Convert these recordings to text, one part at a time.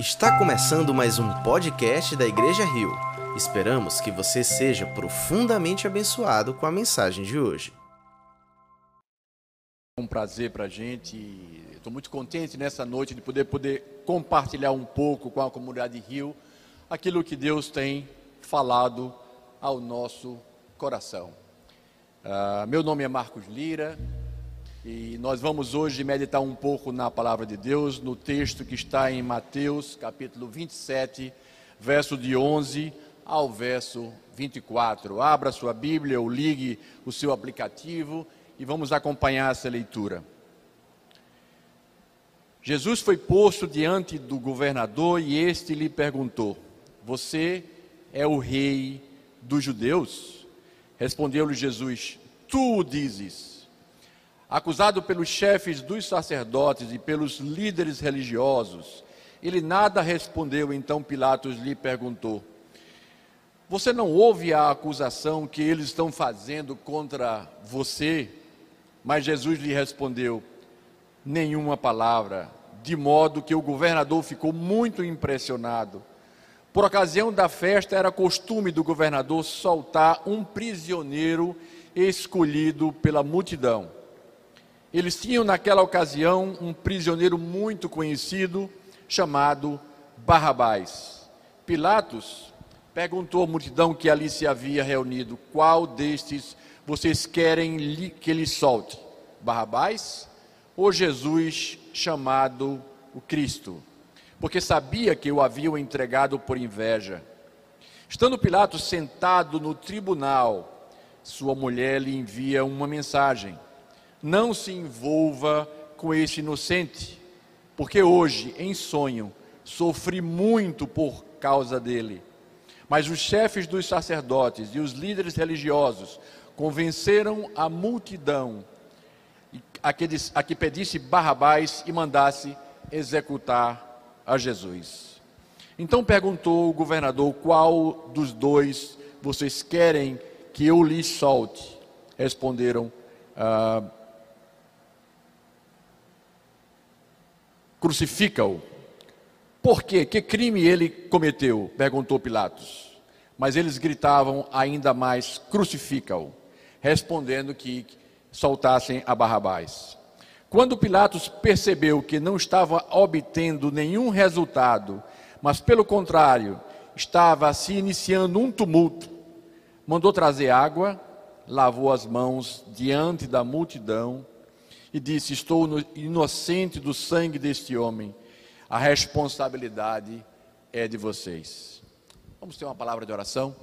Está começando mais um podcast da Igreja Rio. Esperamos que você seja profundamente abençoado com a mensagem de hoje. É um prazer para a gente. Estou muito contente nessa noite de poder, poder compartilhar um pouco com a comunidade Rio aquilo que Deus tem falado ao nosso coração. Uh, meu nome é Marcos Lira, e nós vamos hoje meditar um pouco na palavra de Deus, no texto que está em Mateus, capítulo 27, verso de 11 ao verso 24. Abra sua Bíblia ou ligue o seu aplicativo e vamos acompanhar essa leitura. Jesus foi posto diante do governador e este lhe perguntou: Você é o rei dos judeus? Respondeu-lhe Jesus: Tu o dizes. Acusado pelos chefes dos sacerdotes e pelos líderes religiosos, ele nada respondeu, então Pilatos lhe perguntou: Você não ouve a acusação que eles estão fazendo contra você? Mas Jesus lhe respondeu: Nenhuma palavra, de modo que o governador ficou muito impressionado. Por ocasião da festa, era costume do governador soltar um prisioneiro escolhido pela multidão. Eles tinham naquela ocasião um prisioneiro muito conhecido chamado Barrabás. Pilatos perguntou à multidão que ali se havia reunido: Qual destes vocês querem que ele solte? Barrabás ou Jesus chamado o Cristo? Porque sabia que o haviam entregado por inveja. Estando Pilatos sentado no tribunal, sua mulher lhe envia uma mensagem não se envolva com este inocente, porque hoje, em sonho, sofri muito por causa dele. Mas os chefes dos sacerdotes e os líderes religiosos convenceram a multidão a que, a que pedisse Barrabás e mandasse executar a Jesus. Então perguntou o governador: Qual dos dois vocês querem que eu lhes solte? Responderam: ah, crucifica-o. Por quê? Que crime ele cometeu? perguntou Pilatos. Mas eles gritavam ainda mais: crucifica-o, respondendo que soltassem a Barrabás. Quando Pilatos percebeu que não estava obtendo nenhum resultado, mas pelo contrário, estava se iniciando um tumulto, mandou trazer água, lavou as mãos diante da multidão e disse: Estou inocente do sangue deste homem, a responsabilidade é de vocês. Vamos ter uma palavra de oração?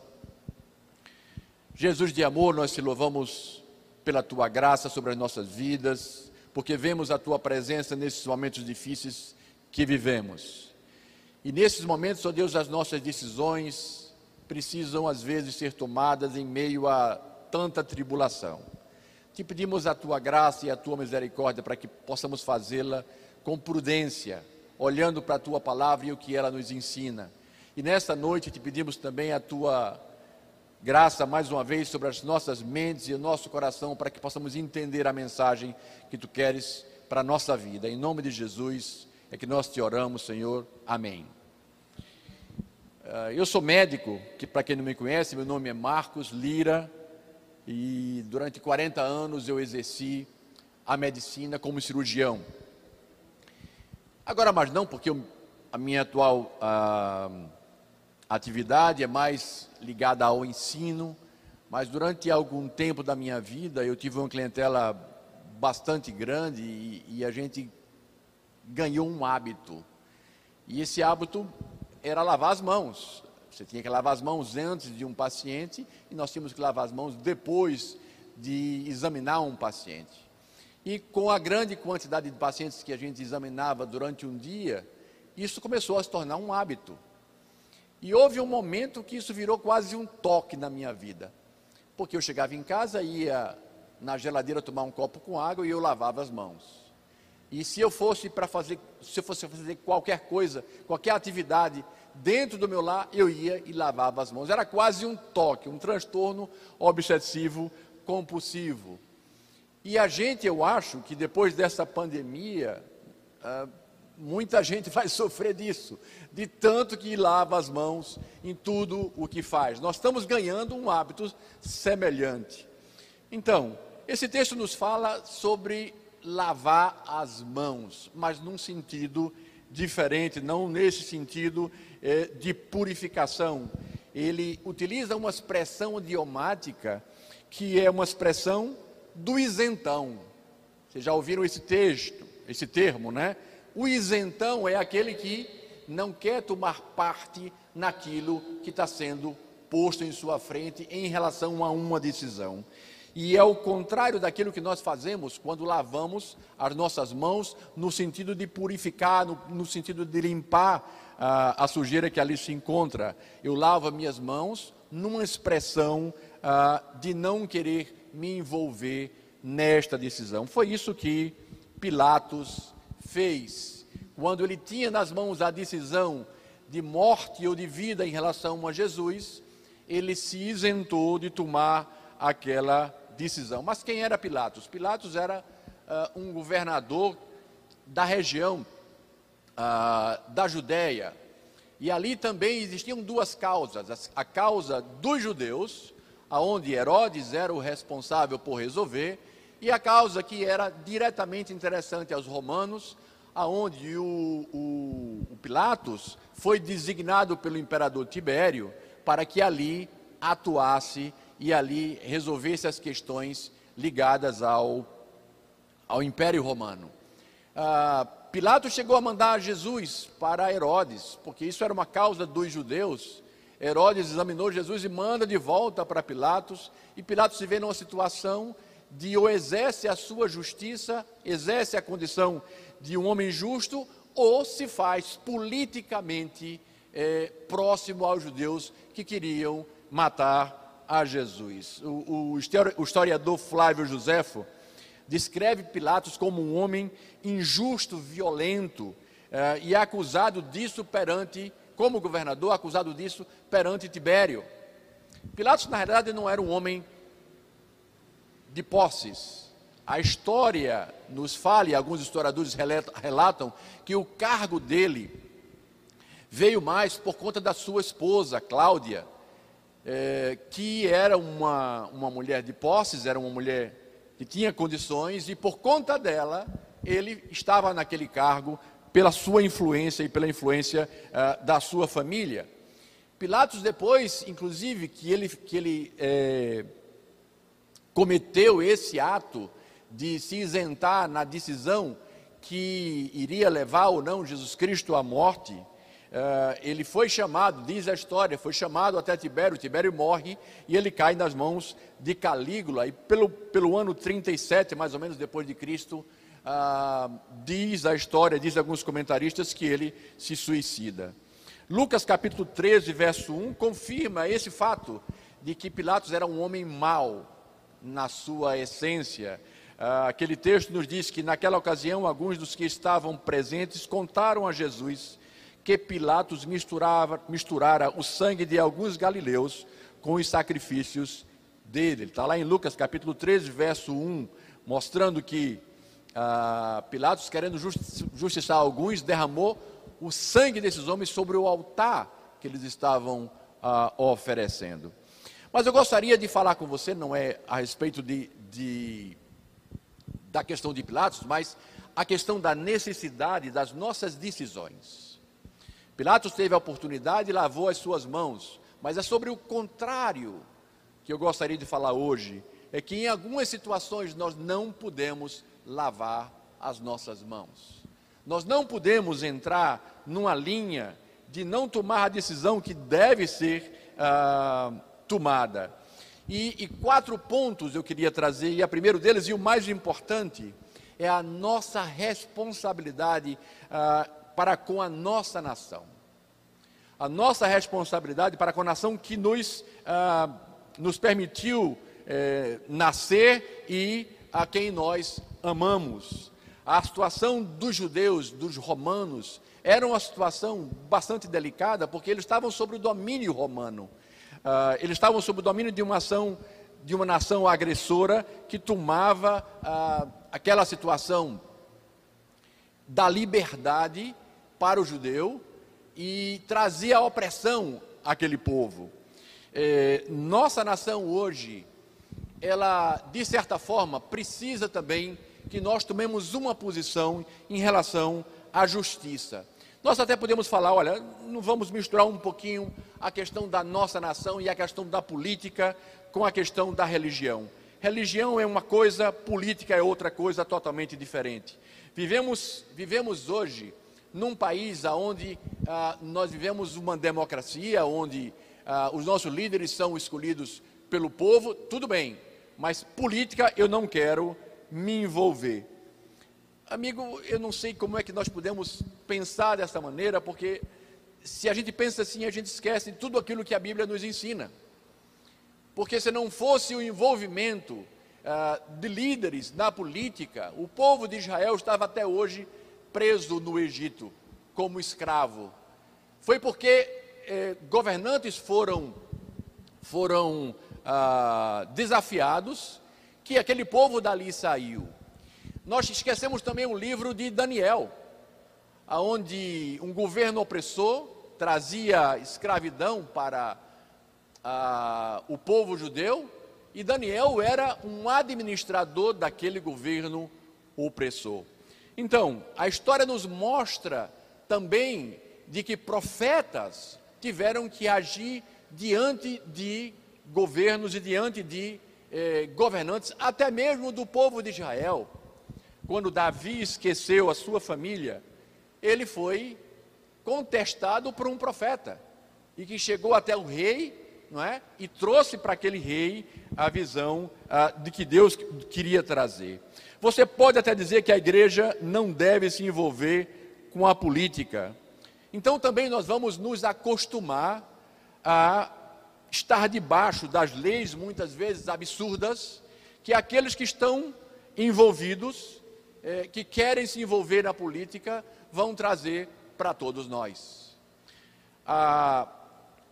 Jesus de amor, nós te louvamos pela tua graça sobre as nossas vidas, porque vemos a tua presença nesses momentos difíceis que vivemos. E nesses momentos, ó Deus, as nossas decisões precisam às vezes ser tomadas em meio a tanta tribulação. Te pedimos a tua graça e a tua misericórdia para que possamos fazê-la com prudência, olhando para a tua palavra e o que ela nos ensina. E nesta noite te pedimos também a tua graça mais uma vez sobre as nossas mentes e o nosso coração para que possamos entender a mensagem que tu queres para a nossa vida. Em nome de Jesus é que nós te oramos, Senhor. Amém. Ah, eu sou médico, que para quem não me conhece, meu nome é Marcos Lira e durante 40 anos eu exerci a medicina como cirurgião. Agora mais não, porque eu, a minha atual a, atividade é mais ligada ao ensino, mas durante algum tempo da minha vida eu tive uma clientela bastante grande e, e a gente ganhou um hábito. E esse hábito era lavar as mãos. Você tinha que lavar as mãos antes de um paciente e nós tínhamos que lavar as mãos depois de examinar um paciente. E com a grande quantidade de pacientes que a gente examinava durante um dia, isso começou a se tornar um hábito. E houve um momento que isso virou quase um toque na minha vida. Porque eu chegava em casa, ia na geladeira tomar um copo com água e eu lavava as mãos. E se eu fosse para fazer, se eu fosse fazer qualquer coisa, qualquer atividade dentro do meu lar, eu ia e lavava as mãos. Era quase um toque, um transtorno obsessivo compulsivo. E a gente, eu acho que depois dessa pandemia, ah, muita gente vai sofrer disso, de tanto que lava as mãos em tudo o que faz. Nós estamos ganhando um hábito semelhante. Então, esse texto nos fala sobre lavar as mãos, mas num sentido diferente, não nesse sentido é, de purificação. Ele utiliza uma expressão idiomática que é uma expressão do isentão. Vocês já ouviram esse texto, esse termo, né? O isentão é aquele que não quer tomar parte naquilo que está sendo posto em sua frente em relação a uma decisão. E é o contrário daquilo que nós fazemos quando lavamos as nossas mãos, no sentido de purificar, no, no sentido de limpar uh, a sujeira que ali se encontra. Eu lavo as minhas mãos numa expressão uh, de não querer me envolver nesta decisão. Foi isso que Pilatos fez quando ele tinha nas mãos a decisão de morte ou de vida em relação a Jesus, ele se isentou de tomar aquela decisão. Mas quem era Pilatos? Pilatos era uh, um governador da região uh, da Judéia. E ali também existiam duas causas: a causa dos judeus, aonde Herodes era o responsável por resolver, e a causa que era diretamente interessante aos romanos, aonde o, o, o Pilatos foi designado pelo imperador Tibério para que ali atuasse e ali resolvesse as questões ligadas ao, ao Império Romano. Ah, Pilatos chegou a mandar Jesus para Herodes, porque isso era uma causa dos judeus. Herodes examinou Jesus e manda de volta para Pilatos, e Pilatos se vê numa situação de ou exerce a sua justiça, exerce a condição de um homem justo ou se faz politicamente é, próximo aos judeus que queriam matar a Jesus. O, o historiador Flávio Josefo descreve Pilatos como um homem injusto, violento é, e acusado disso perante, como governador, acusado disso perante Tibério. Pilatos, na realidade, não era um homem de posses a história nos fala, e alguns historiadores relatam, que o cargo dele veio mais por conta da sua esposa, Cláudia, é, que era uma, uma mulher de posses, era uma mulher que tinha condições, e por conta dela, ele estava naquele cargo pela sua influência e pela influência uh, da sua família. Pilatos depois, inclusive, que ele, que ele é, cometeu esse ato de se isentar na decisão que iria levar ou não Jesus Cristo à morte, ele foi chamado, diz a história, foi chamado até Tibério, Tibério morre e ele cai nas mãos de Calígula, e pelo, pelo ano 37, mais ou menos depois de Cristo, uh, diz a história, diz alguns comentaristas que ele se suicida. Lucas capítulo 13, verso 1, confirma esse fato de que Pilatos era um homem mau na sua essência, ah, aquele texto nos diz que naquela ocasião alguns dos que estavam presentes contaram a Jesus que Pilatos misturava, misturara o sangue de alguns galileus com os sacrifícios dele. Está lá em Lucas capítulo 13, verso 1, mostrando que ah, Pilatos, querendo justiçar alguns, derramou o sangue desses homens sobre o altar que eles estavam ah, oferecendo. Mas eu gostaria de falar com você, não é a respeito de, de da questão de Pilatos, mas a questão da necessidade das nossas decisões. Pilatos teve a oportunidade e lavou as suas mãos, mas é sobre o contrário que eu gostaria de falar hoje, é que em algumas situações nós não podemos lavar as nossas mãos. Nós não podemos entrar numa linha de não tomar a decisão que deve ser ah, tomada. E, e quatro pontos eu queria trazer, e a primeiro deles, e o mais importante, é a nossa responsabilidade ah, para com a nossa nação. A nossa responsabilidade para com a nação que nos, ah, nos permitiu eh, nascer e a quem nós amamos. A situação dos judeus, dos romanos, era uma situação bastante delicada, porque eles estavam sob o domínio romano. Uh, eles estavam sob o domínio de uma ação, de uma nação agressora que tomava uh, aquela situação da liberdade para o judeu e trazia opressão àquele povo. É, nossa nação hoje, ela, de certa forma, precisa também que nós tomemos uma posição em relação à justiça. Nós até podemos falar, olha, não vamos misturar um pouquinho a questão da nossa nação e a questão da política com a questão da religião. Religião é uma coisa, política é outra coisa totalmente diferente. Vivemos, vivemos hoje num país onde ah, nós vivemos uma democracia, onde ah, os nossos líderes são escolhidos pelo povo, tudo bem, mas política eu não quero me envolver. Amigo, eu não sei como é que nós podemos pensar dessa maneira, porque se a gente pensa assim, a gente esquece tudo aquilo que a Bíblia nos ensina. Porque se não fosse o envolvimento ah, de líderes na política, o povo de Israel estava até hoje preso no Egito como escravo. Foi porque eh, governantes foram, foram ah, desafiados que aquele povo dali saiu. Nós esquecemos também o livro de Daniel, onde um governo opressor trazia escravidão para ah, o povo judeu, e Daniel era um administrador daquele governo opressor. Então, a história nos mostra também de que profetas tiveram que agir diante de governos e diante de eh, governantes, até mesmo do povo de Israel. Quando Davi esqueceu a sua família, ele foi contestado por um profeta e que chegou até o rei, não é? E trouxe para aquele rei a visão ah, de que Deus queria trazer. Você pode até dizer que a igreja não deve se envolver com a política. Então também nós vamos nos acostumar a estar debaixo das leis muitas vezes absurdas que aqueles que estão envolvidos, eh, que querem se envolver na política, vão trazer para todos nós.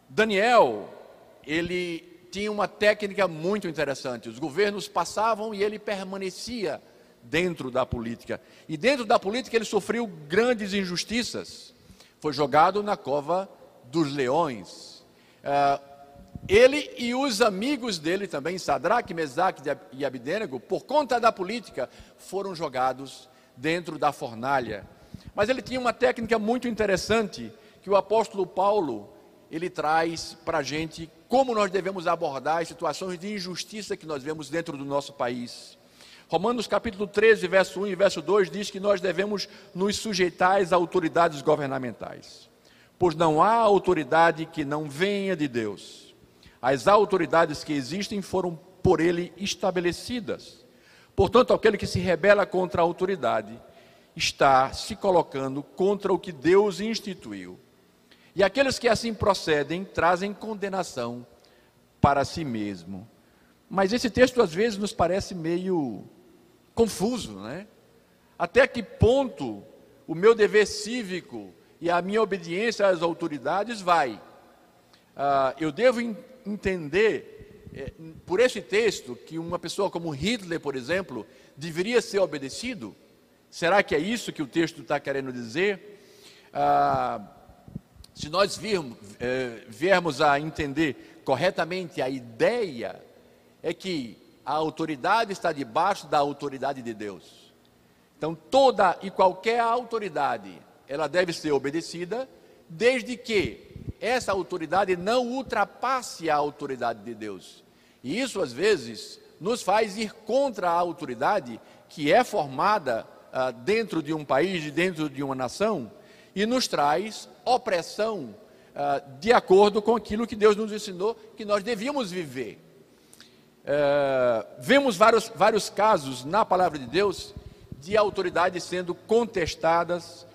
Daniel, ele tinha uma técnica muito interessante. Os governos passavam e ele permanecia dentro da política. E dentro da política ele sofreu grandes injustiças. Foi jogado na cova dos leões. Ah, ele e os amigos dele também, Sadraque, Mesaque e Abidênego, por conta da política, foram jogados dentro da fornalha. Mas ele tinha uma técnica muito interessante que o apóstolo Paulo ele traz para a gente como nós devemos abordar as situações de injustiça que nós vemos dentro do nosso país. Romanos capítulo 13, verso 1 e verso 2 diz que nós devemos nos sujeitar às autoridades governamentais, pois não há autoridade que não venha de Deus. As autoridades que existem foram por ele estabelecidas. Portanto, aquele que se rebela contra a autoridade está se colocando contra o que Deus instituiu. E aqueles que assim procedem trazem condenação para si mesmo. Mas esse texto às vezes nos parece meio confuso, né? Até que ponto o meu dever cívico e a minha obediência às autoridades vai? Ah, eu devo entender, eh, por esse texto, que uma pessoa como Hitler, por exemplo, deveria ser obedecido? Será que é isso que o texto está querendo dizer? Ah, se nós virmos, eh, viermos a entender corretamente a ideia, é que a autoridade está debaixo da autoridade de Deus. Então, toda e qualquer autoridade, ela deve ser obedecida, desde que essa autoridade não ultrapasse a autoridade de Deus. E isso, às vezes, nos faz ir contra a autoridade que é formada ah, dentro de um país, dentro de uma nação, e nos traz opressão ah, de acordo com aquilo que Deus nos ensinou que nós devíamos viver. Ah, vemos vários, vários casos na palavra de Deus de autoridades sendo contestadas,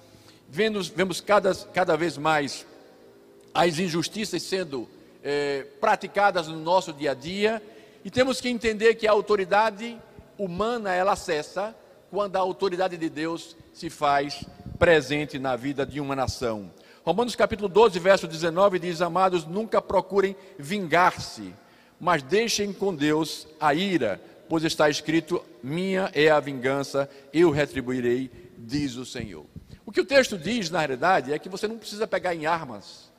vemos, vemos cada, cada vez mais as injustiças sendo eh, praticadas no nosso dia a dia, e temos que entender que a autoridade humana ela cessa quando a autoridade de Deus se faz presente na vida de uma nação. Romanos capítulo 12, verso 19 diz: Amados, nunca procurem vingar-se, mas deixem com Deus a ira, pois está escrito: Minha é a vingança, eu retribuirei, diz o Senhor. O que o texto diz, na realidade, é que você não precisa pegar em armas.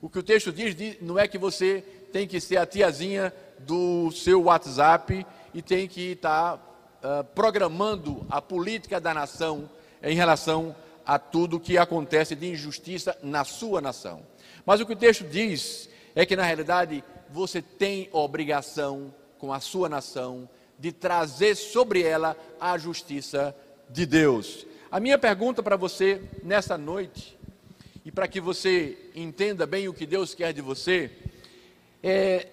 O que o texto diz não é que você tem que ser a tiazinha do seu WhatsApp e tem que estar uh, programando a política da nação em relação a tudo que acontece de injustiça na sua nação. Mas o que o texto diz é que, na realidade, você tem obrigação com a sua nação de trazer sobre ela a justiça de Deus. A minha pergunta para você nessa noite, e para que você entenda bem o que Deus quer de você, é: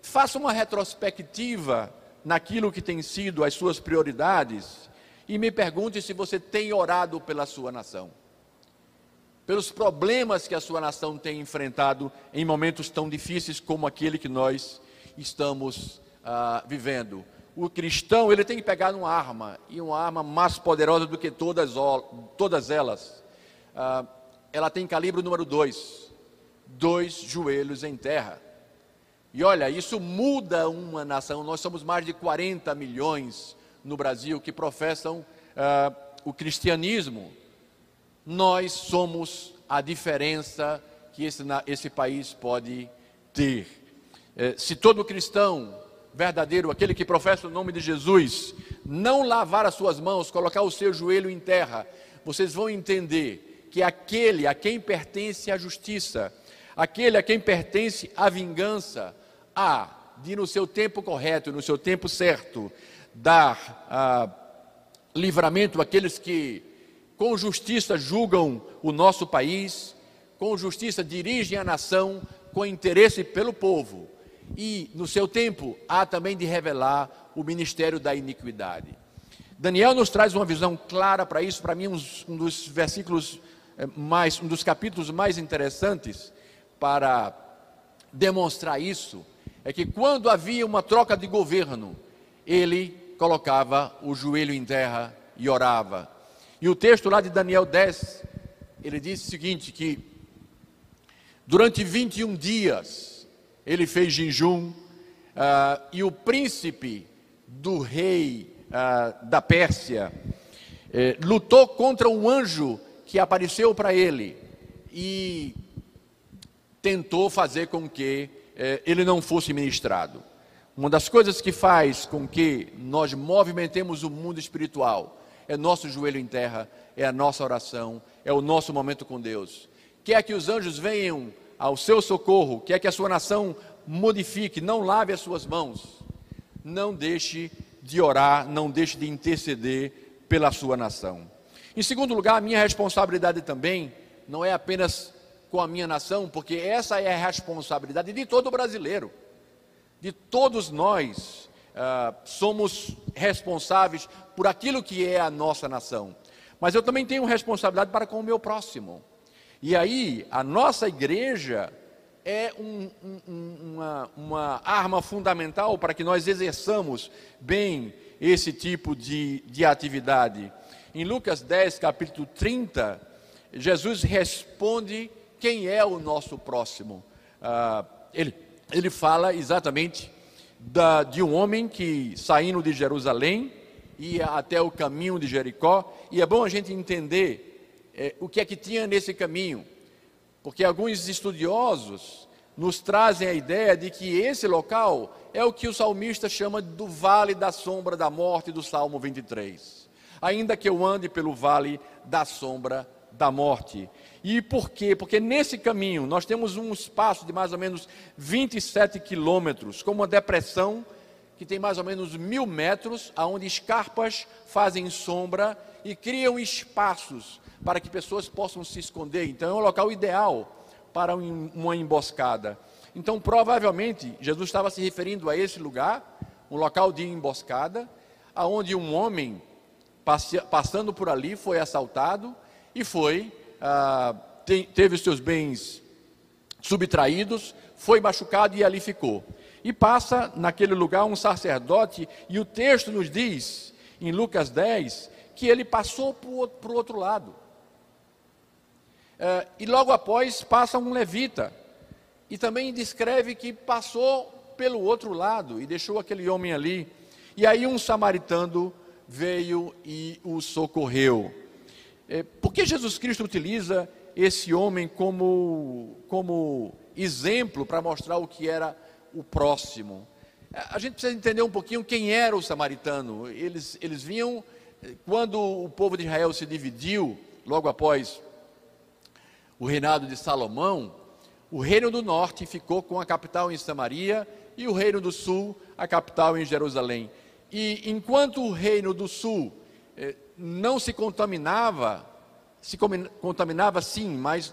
faça uma retrospectiva naquilo que tem sido as suas prioridades e me pergunte se você tem orado pela sua nação, pelos problemas que a sua nação tem enfrentado em momentos tão difíceis como aquele que nós estamos ah, vivendo o cristão ele tem que pegar uma arma, e uma arma mais poderosa do que todas, todas elas. Ah, ela tem calibre número dois, dois joelhos em terra. E olha, isso muda uma nação. Nós somos mais de 40 milhões no Brasil que professam ah, o cristianismo. Nós somos a diferença que esse, esse país pode ter. Eh, se todo cristão verdadeiro, aquele que professa o nome de Jesus, não lavar as suas mãos, colocar o seu joelho em terra, vocês vão entender que aquele a quem pertence a justiça, aquele a quem pertence a vingança, há de no seu tempo correto, no seu tempo certo, dar ah, livramento àqueles que com justiça julgam o nosso país, com justiça dirigem a nação, com interesse pelo povo e, no seu tempo, há também de revelar o ministério da iniquidade. Daniel nos traz uma visão clara para isso, para mim, um, dos versículos eh, mais, um dos capítulos mais interessantes para demonstrar isso, é que quando havia uma troca de governo, ele colocava o joelho em terra e orava. E o texto lá de Daniel 10, ele diz o seguinte: que durante 21 dias, ele fez jejum, uh, e o príncipe do rei uh, da Pérsia eh, lutou contra um anjo que apareceu para ele e tentou fazer com que eh, ele não fosse ministrado. Uma das coisas que faz com que nós movimentemos o mundo espiritual é nosso joelho em terra, é a nossa oração, é o nosso momento com Deus. Quer que os anjos venham ao seu socorro, quer que a sua nação modifique, não lave as suas mãos, não deixe de orar, não deixe de interceder pela sua nação. Em segundo lugar, a minha responsabilidade também não é apenas com a minha nação, porque essa é a responsabilidade de todo brasileiro, de todos nós. Uh, somos responsáveis por aquilo que é a nossa nação, mas eu também tenho responsabilidade para com o meu próximo. E aí, a nossa igreja é um, um, uma, uma, arma fundamental para que nós exerçamos bem esse tipo de, de atividade. Em Lucas 10, capítulo 30, Jesus responde quem é o nosso próximo. Ah, ele, ele fala exatamente da, de um homem que, saindo de Jerusalém, ia até o caminho de Jericó, e é bom a gente entender é, o que é que tinha nesse caminho, porque alguns estudiosos nos trazem a ideia de que esse local é o que o salmista chama do vale da sombra da morte do Salmo 23. Ainda que eu ande pelo vale da sombra da morte. E por quê? Porque nesse caminho nós temos um espaço de mais ou menos 27 quilômetros, com uma depressão que tem mais ou menos mil metros, aonde escarpas fazem sombra e criam espaços para que pessoas possam se esconder. Então é um local ideal para uma emboscada. Então, provavelmente, Jesus estava se referindo a esse lugar, um local de emboscada, aonde um homem passando por ali foi assaltado e foi ah, teve seus bens subtraídos, foi machucado e ali ficou. E passa naquele lugar um sacerdote, e o texto nos diz, em Lucas 10, que ele passou para o outro lado. Uh, e logo após passa um levita. E também descreve que passou pelo outro lado e deixou aquele homem ali. E aí um samaritano veio e o socorreu. É, por que Jesus Cristo utiliza esse homem como, como exemplo para mostrar o que era o próximo? A gente precisa entender um pouquinho quem era o samaritano. Eles, eles vinham, quando o povo de Israel se dividiu, logo após o reinado de Salomão, o reino do norte ficou com a capital em Samaria e o reino do sul, a capital em Jerusalém. E enquanto o reino do sul não se contaminava, se contaminava sim, mas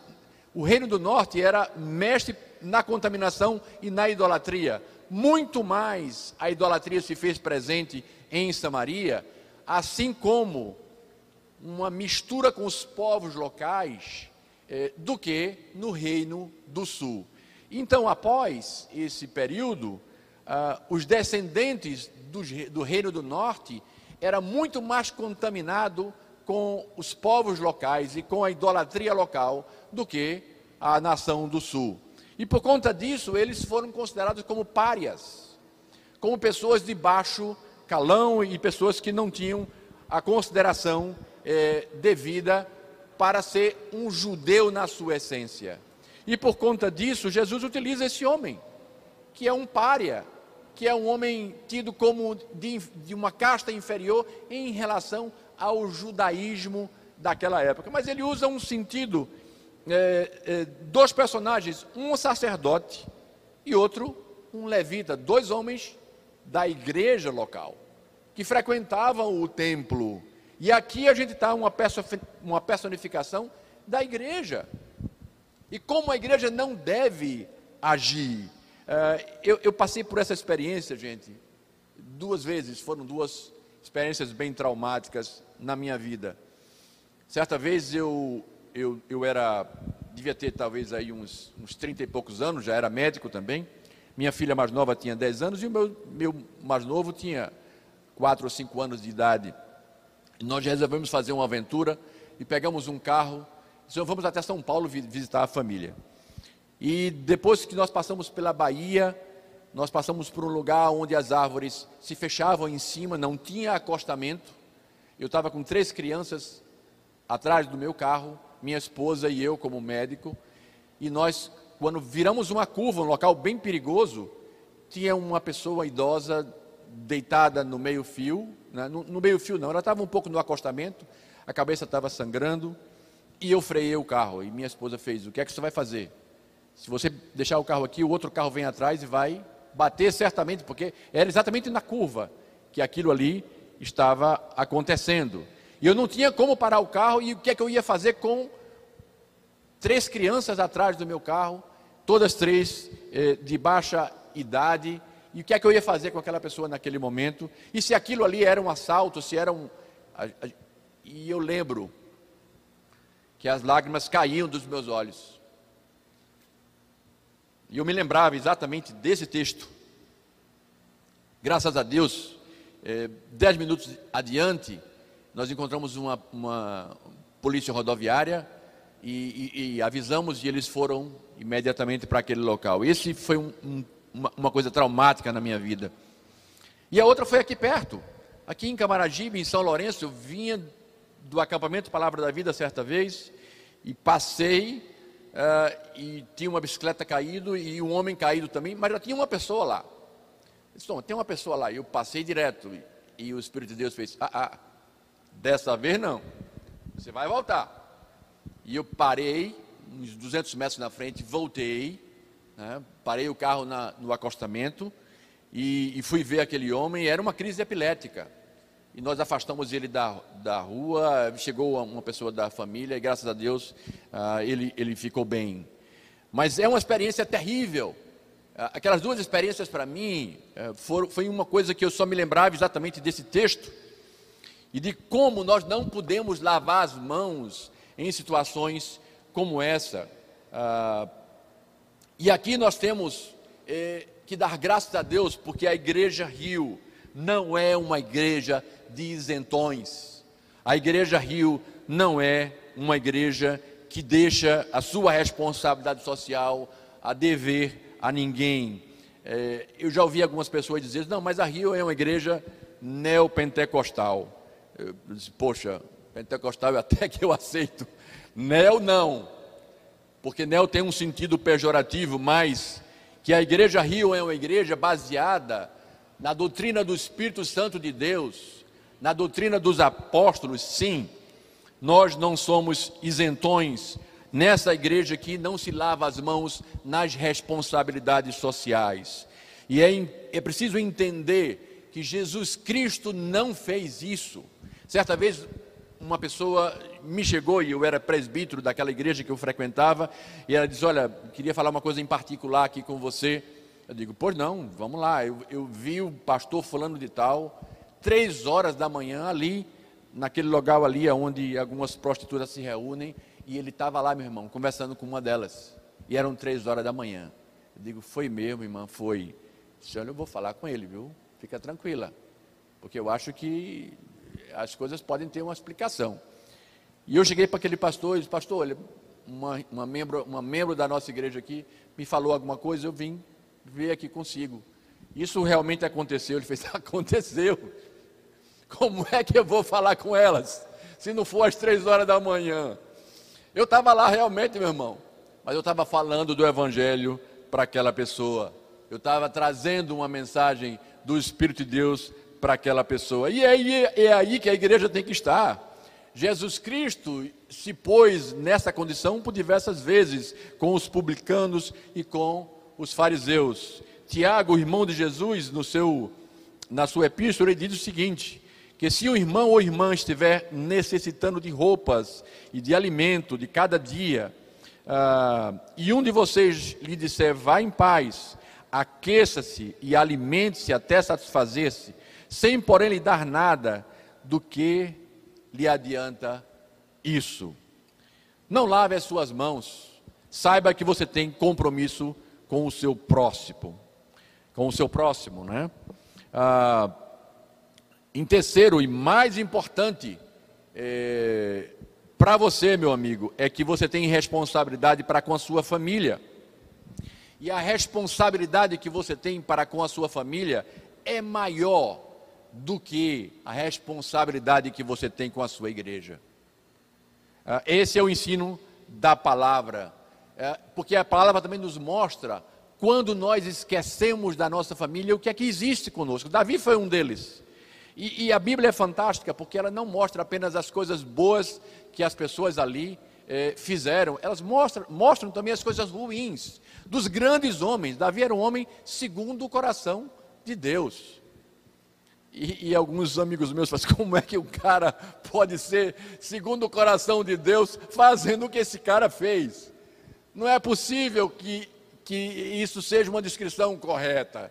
o reino do norte era mestre na contaminação e na idolatria muito mais a idolatria se fez presente em Samaria, assim como uma mistura com os povos locais eh, do que no reino do sul. Então, após esse período, ah, os descendentes do, do reino do norte era muito mais contaminado com os povos locais e com a idolatria local do que a nação do sul. E por conta disso, eles foram considerados como párias, como pessoas de baixo calão e pessoas que não tinham a consideração é, devida para ser um judeu na sua essência. E por conta disso, Jesus utiliza esse homem, que é um pária, que é um homem tido como de, de uma casta inferior em relação ao judaísmo daquela época. Mas ele usa um sentido é, é, dois personagens, um sacerdote e outro um levita, dois homens da igreja local, que frequentavam o templo. E aqui a gente está uma, uma personificação da igreja. E como a igreja não deve agir. É, eu, eu passei por essa experiência, gente, duas vezes, foram duas experiências bem traumáticas na minha vida. Certa vez eu eu, eu era, devia ter talvez aí uns, uns 30 e poucos anos, já era médico também. Minha filha mais nova tinha 10 anos e o meu, meu mais novo tinha 4 ou 5 anos de idade. Nós resolvemos fazer uma aventura e pegamos um carro e vamos até São Paulo visitar a família. E depois que nós passamos pela Bahia, nós passamos por um lugar onde as árvores se fechavam em cima, não tinha acostamento. Eu estava com três crianças atrás do meu carro minha esposa e eu como médico, e nós, quando viramos uma curva, um local bem perigoso, tinha uma pessoa idosa deitada no meio fio, né? no, no meio fio não, ela estava um pouco no acostamento, a cabeça estava sangrando, e eu freiei o carro, e minha esposa fez, o que é que você vai fazer? Se você deixar o carro aqui, o outro carro vem atrás e vai bater certamente, porque era exatamente na curva que aquilo ali estava acontecendo. E eu não tinha como parar o carro e o que é que eu ia fazer com três crianças atrás do meu carro, todas três eh, de baixa idade. E o que é que eu ia fazer com aquela pessoa naquele momento? E se aquilo ali era um assalto, se era um. E eu lembro que as lágrimas caíam dos meus olhos. E eu me lembrava exatamente desse texto. Graças a Deus, eh, dez minutos adiante, nós encontramos uma, uma polícia rodoviária e, e, e, avisamos e eles foram imediatamente para aquele local. Esse foi um, um, uma, uma, coisa traumática na minha vida. E a outra foi aqui perto, aqui em Camaragibe, em São Lourenço. Eu vinha do acampamento Palavra da Vida certa vez e passei uh, e tinha uma bicicleta caído e um homem caído também, mas já tinha uma pessoa lá. disse, tem uma pessoa lá. E eu passei direto e, e o Espírito de Deus fez, ah, ah Dessa vez não. Você vai voltar. E eu parei, uns 200 metros na frente, voltei, né, parei o carro na, no acostamento e, e, fui ver aquele homem. Era uma crise epilética. E nós afastamos ele da, da rua. Chegou uma pessoa da família e, graças a Deus, uh, ele, ele ficou bem. Mas é uma experiência terrível. Uh, aquelas duas experiências para mim uh, foram, foi uma coisa que eu só me lembrava exatamente desse texto e de como nós não podemos lavar as mãos em situações como essa. Ah, e aqui nós temos eh, que dar graças a Deus, porque a Igreja Rio não é uma igreja de isentões. A Igreja Rio não é uma igreja que deixa a sua responsabilidade social a dever a ninguém. É, eu já ouvi algumas pessoas dizer: não, mas a Rio é uma igreja neopentecostal. Eu disse, poxa, pentecostal até que eu aceito. Neo não, porque neo tem um sentido pejorativo, mas que a Igreja Rio é uma igreja baseada na doutrina do Espírito Santo de Deus, na doutrina dos apóstolos, sim. Nós não somos isentões nessa igreja que não se lava as mãos nas responsabilidades sociais. E é, é preciso entender que Jesus Cristo não fez isso. Certa vez, uma pessoa me chegou e eu era presbítero daquela igreja que eu frequentava, e ela disse: Olha, queria falar uma coisa em particular aqui com você. Eu digo: Pois não, vamos lá. Eu, eu vi o pastor falando de tal, três horas da manhã ali, naquele local ali onde algumas prostitutas se reúnem, e ele estava lá, meu irmão, conversando com uma delas, e eram três horas da manhã. Eu digo: Foi mesmo, irmã, foi. Olha, eu vou falar com ele, viu? Fica tranquila, porque eu acho que as coisas podem ter uma explicação. E eu cheguei para aquele pastor e disse, pastor, olha, uma, uma, membro, uma membro da nossa igreja aqui me falou alguma coisa, eu vim ver aqui consigo. Isso realmente aconteceu? Ele fez, aconteceu. Como é que eu vou falar com elas? Se não for às três horas da manhã. Eu estava lá realmente, meu irmão. Mas eu estava falando do Evangelho para aquela pessoa. Eu estava trazendo uma mensagem do Espírito de Deus para aquela pessoa. E é aí, é aí que a igreja tem que estar. Jesus Cristo se pôs nessa condição por diversas vezes com os publicanos e com os fariseus. Tiago, irmão de Jesus, no seu, na sua epístola, ele diz o seguinte: que se o irmão ou irmã estiver necessitando de roupas e de alimento de cada dia, uh, e um de vocês lhe disser, vá em paz, aqueça-se e alimente-se até satisfazer-se, sem porém lhe dar nada do que lhe adianta isso. Não lave as suas mãos, saiba que você tem compromisso com o seu próximo, com o seu próximo, né? Ah, em terceiro e mais importante, é, para você, meu amigo, é que você tem responsabilidade para com a sua família. E a responsabilidade que você tem para com a sua família é maior do que a responsabilidade que você tem com a sua igreja. Ah, esse é o ensino da palavra, é, porque a palavra também nos mostra quando nós esquecemos da nossa família o que é que existe conosco. Davi foi um deles. E, e, a Bíblia é fantástica porque ela não mostra apenas as coisas boas que as pessoas ali eh, fizeram, elas mostram, mostram também as coisas ruins dos grandes homens. Davi era um homem segundo o coração de Deus. E, e, alguns amigos meus falam, como é que o cara pode ser segundo o coração de Deus fazendo o que esse cara fez? Não é possível que, que isso seja uma descrição correta.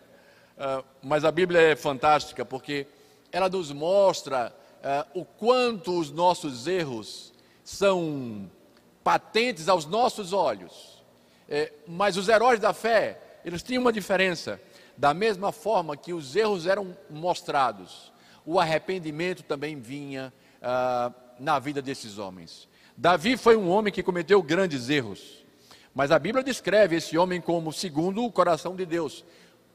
Uh, mas a Bíblia é fantástica porque ela nos mostra uh, o quanto os nossos erros são patentes aos nossos olhos. É, mas os heróis da fé, eles tinham uma diferença da mesma forma que os erros eram mostrados, o arrependimento também vinha ah, na vida desses homens. Davi foi um homem que cometeu grandes erros, mas a Bíblia descreve esse homem como segundo o coração de Deus,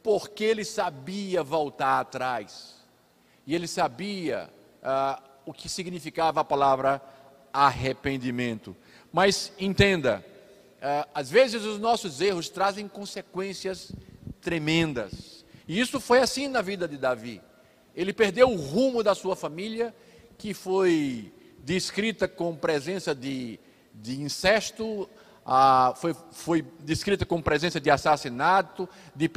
porque ele sabia voltar atrás, e ele sabia ah, o que significava a palavra arrependimento. Mas entenda, ah, às vezes os nossos erros trazem consequências tremendas. E isso foi assim na vida de Davi. Ele perdeu o rumo da sua família, que foi descrita com presença de, de incesto, ah, foi, foi descrita com presença de assassinato, de,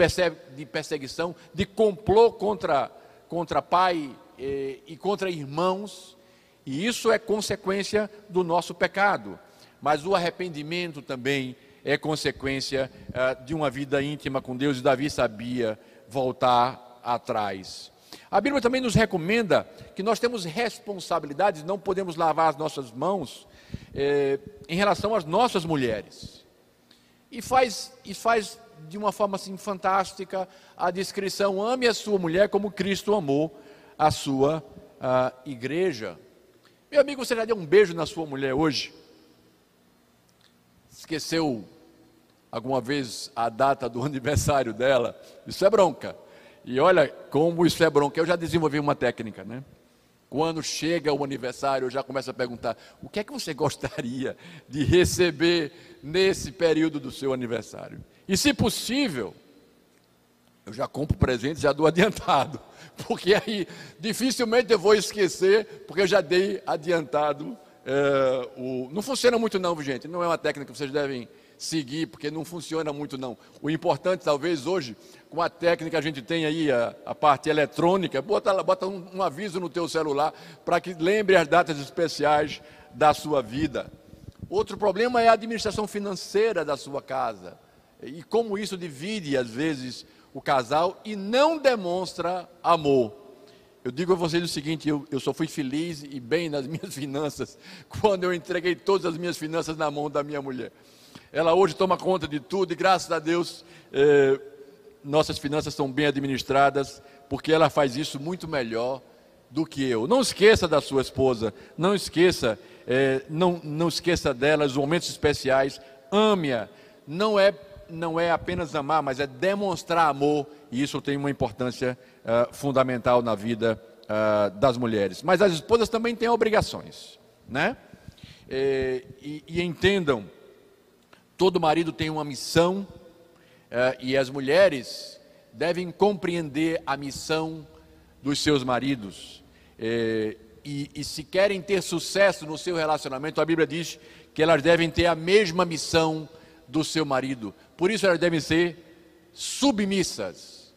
de perseguição, de complô contra, contra pai eh, e contra irmãos. E isso é consequência do nosso pecado. Mas o arrependimento também é consequência uh, de uma vida íntima com Deus, e Davi sabia voltar atrás. A Bíblia também nos recomenda que nós temos responsabilidades, não podemos lavar as nossas mãos eh, em relação às nossas mulheres. E faz, e faz de uma forma assim fantástica a descrição: ame a sua mulher como Cristo amou a sua a igreja. Meu amigo, você já deu um beijo na sua mulher hoje? Esqueceu alguma vez a data do aniversário dela, isso é bronca. E olha como isso é bronca. Eu já desenvolvi uma técnica, né? Quando chega o aniversário, eu já começo a perguntar: o que é que você gostaria de receber nesse período do seu aniversário? E se possível, eu já compro presente, já dou adiantado, porque aí dificilmente eu vou esquecer, porque eu já dei adiantado. É, o... Não funciona muito não, gente, não é uma técnica que vocês devem seguir, porque não funciona muito não. O importante, talvez, hoje, com a técnica que a gente tem aí, a, a parte eletrônica, bota, bota um, um aviso no teu celular para que lembre as datas especiais da sua vida. Outro problema é a administração financeira da sua casa. E como isso divide, às vezes, o casal e não demonstra amor. Eu digo a vocês o seguinte: eu, eu só fui feliz e bem nas minhas finanças quando eu entreguei todas as minhas finanças na mão da minha mulher. Ela hoje toma conta de tudo e graças a Deus eh, nossas finanças são bem administradas, porque ela faz isso muito melhor do que eu. Não esqueça da sua esposa, não esqueça, eh, não, não esqueça dela, os momentos especiais, ame-a. Não é, não é apenas amar, mas é demonstrar amor, e isso tem uma importância uh, fundamental na vida das mulheres. Mas as esposas também têm obrigações, né? E, e entendam Todo marido tem uma missão eh, e as mulheres devem compreender a missão dos seus maridos. Eh, e, e se querem ter sucesso no seu relacionamento, a Bíblia diz que elas devem ter a mesma missão do seu marido. Por isso elas devem ser submissas,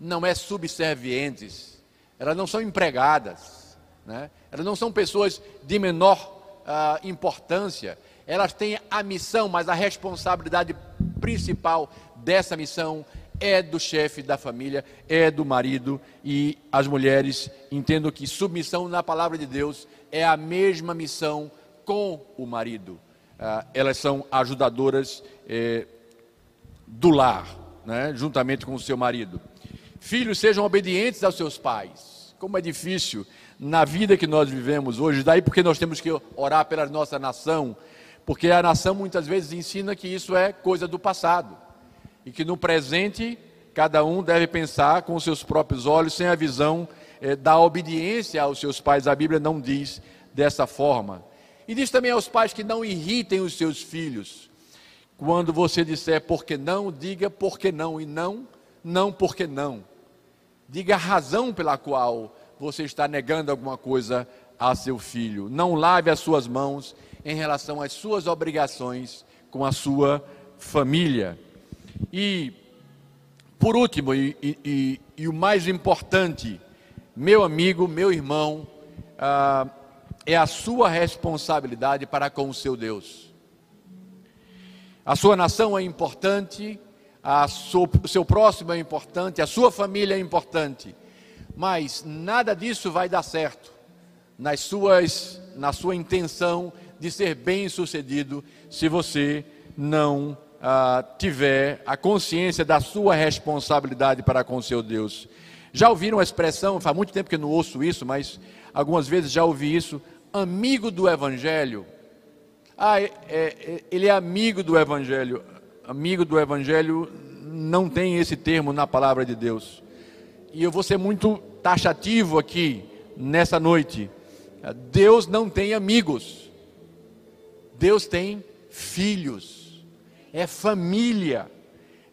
não é subservientes. Elas não são empregadas, né? elas não são pessoas de menor uh, importância elas têm a missão, mas a responsabilidade principal dessa missão é do chefe da família, é do marido, e as mulheres entendam que submissão na palavra de Deus é a mesma missão com o marido. Ah, elas são ajudadoras eh, do lar, né, juntamente com o seu marido. Filhos, sejam obedientes aos seus pais. Como é difícil na vida que nós vivemos hoje, daí porque nós temos que orar pela nossa nação, porque a nação muitas vezes ensina que isso é coisa do passado e que no presente cada um deve pensar com seus próprios olhos, sem a visão eh, da obediência aos seus pais. A Bíblia não diz dessa forma. E diz também aos pais que não irritem os seus filhos. Quando você disser por que não, diga por que não, e não, não porque não. Diga a razão pela qual você está negando alguma coisa a seu filho. Não lave as suas mãos em relação às suas obrigações com a sua família. E, por último, e, e, e o mais importante, meu amigo, meu irmão, ah, é a sua responsabilidade para com o seu Deus. A sua nação é importante, o seu próximo é importante, a sua família é importante, mas nada disso vai dar certo nas suas, na sua intenção de ser bem sucedido se você não ah, tiver a consciência da sua responsabilidade para com seu Deus. Já ouviram a expressão, faz muito tempo que eu não ouço isso, mas algumas vezes já ouvi isso, amigo do Evangelho. Ah, é, é, ele é amigo do Evangelho. Amigo do Evangelho não tem esse termo na palavra de Deus. E eu vou ser muito taxativo aqui, nessa noite. Deus não tem amigos. Deus tem filhos, é família.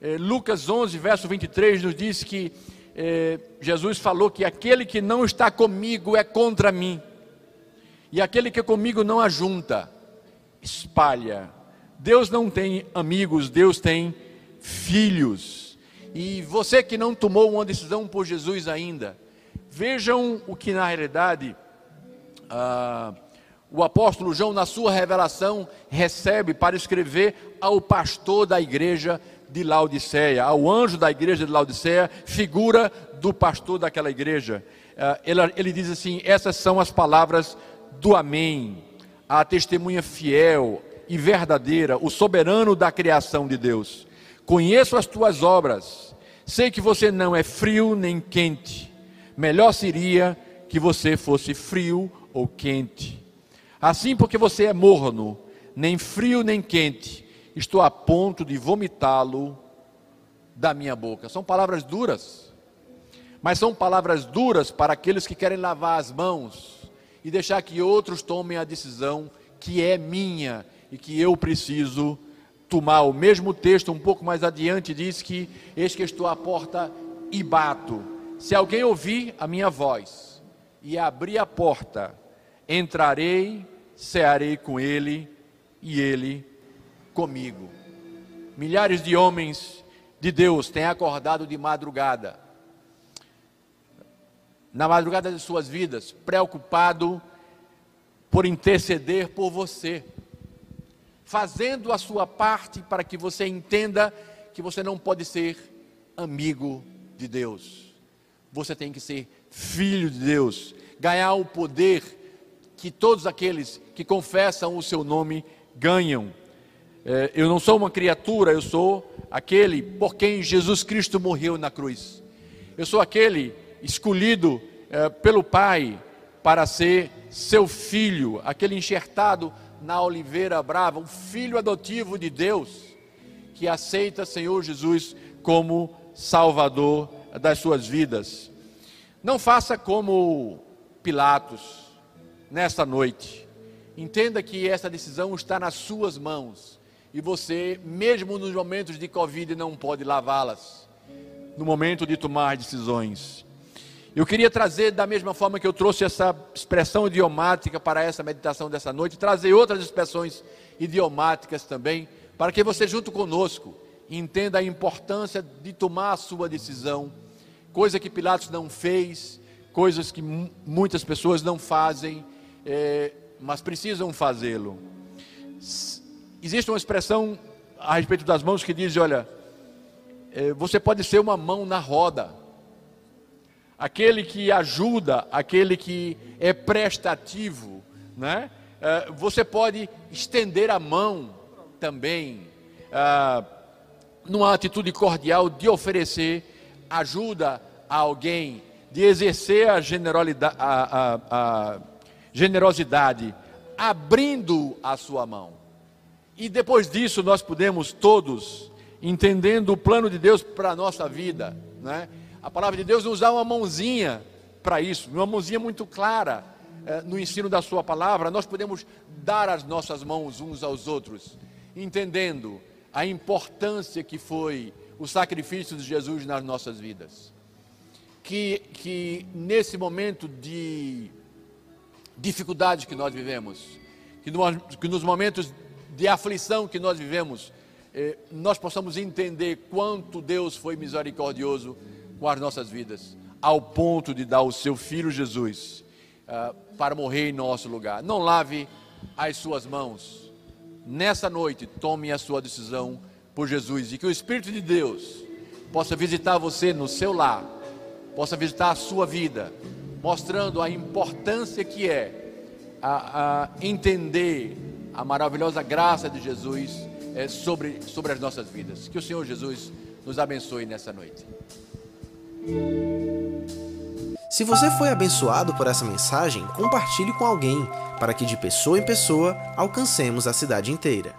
É, Lucas 11, verso 23, nos diz que é, Jesus falou que aquele que não está comigo é contra mim, e aquele que é comigo não ajunta, espalha. Deus não tem amigos, Deus tem filhos. E você que não tomou uma decisão por Jesus ainda, vejam o que na realidade. Ah, o apóstolo João, na sua revelação, recebe para escrever ao pastor da igreja de Laodiceia, ao anjo da igreja de Laodiceia, figura do pastor daquela igreja. Ah, ele, ele diz assim: essas são as palavras do Amém, a testemunha fiel e verdadeira, o soberano da criação de Deus. Conheço as tuas obras, sei que você não é frio nem quente. Melhor seria que você fosse frio ou quente. Assim, porque você é morno, nem frio nem quente, estou a ponto de vomitá-lo da minha boca. São palavras duras. mas são palavras duras para aqueles que querem lavar as mãos e deixar que outros tomem a decisão que é minha e que eu preciso tomar. O mesmo texto, um pouco mais adiante, diz que: Eis que estou à porta e bato. Se alguém ouvir a minha voz e abrir a porta, entrarei, cearei com ele e ele comigo. Milhares de homens de Deus têm acordado de madrugada, na madrugada de suas vidas, preocupado por interceder por você, fazendo a sua parte para que você entenda que você não pode ser amigo de Deus. Você tem que ser filho de Deus, ganhar o poder que todos aqueles que confessam o seu nome ganham. É, eu não sou uma criatura, eu sou aquele por quem Jesus Cristo morreu na cruz. Eu sou aquele escolhido é, pelo Pai para ser seu filho, aquele enxertado na oliveira brava, um filho adotivo de Deus, que aceita Senhor Jesus como Salvador das suas vidas. Não faça como Pilatos nesta noite. Entenda que essa decisão está nas suas mãos e você, mesmo nos momentos de Covid, não pode lavá-las. No momento de tomar decisões. Eu queria trazer, da mesma forma que eu trouxe essa expressão idiomática para essa meditação dessa noite, trazer outras expressões idiomáticas também, para que você, junto conosco, entenda a importância de tomar a sua decisão, coisa que Pilatos não fez, coisas que muitas pessoas não fazem, é, mas precisam fazê-lo. Existe uma expressão a respeito das mãos que diz: olha, é, você pode ser uma mão na roda aquele que ajuda, aquele que é prestativo, né? É, você pode estender a mão também, uh, numa atitude cordial de oferecer ajuda a alguém, de exercer a, a, a generosidade abrindo a sua mão. E depois disso nós podemos todos, entendendo o plano de Deus para a nossa vida, né? A palavra de Deus nos dá uma mãozinha para isso, uma mãozinha muito clara eh, no ensino da Sua palavra. Nós podemos dar as nossas mãos uns aos outros, entendendo a importância que foi o sacrifício de Jesus nas nossas vidas. Que, que nesse momento de dificuldade que nós vivemos, que, no, que nos momentos de aflição que nós vivemos, eh, nós possamos entender quanto Deus foi misericordioso com as nossas vidas, ao ponto de dar o seu filho Jesus uh, para morrer em nosso lugar. Não lave as suas mãos. Nessa noite, tome a sua decisão por Jesus e que o Espírito de Deus possa visitar você no seu lar, possa visitar a sua vida, mostrando a importância que é a, a entender a maravilhosa graça de Jesus é, sobre, sobre as nossas vidas. Que o Senhor Jesus nos abençoe nessa noite. Se você foi abençoado por essa mensagem, compartilhe com alguém, para que de pessoa em pessoa alcancemos a cidade inteira.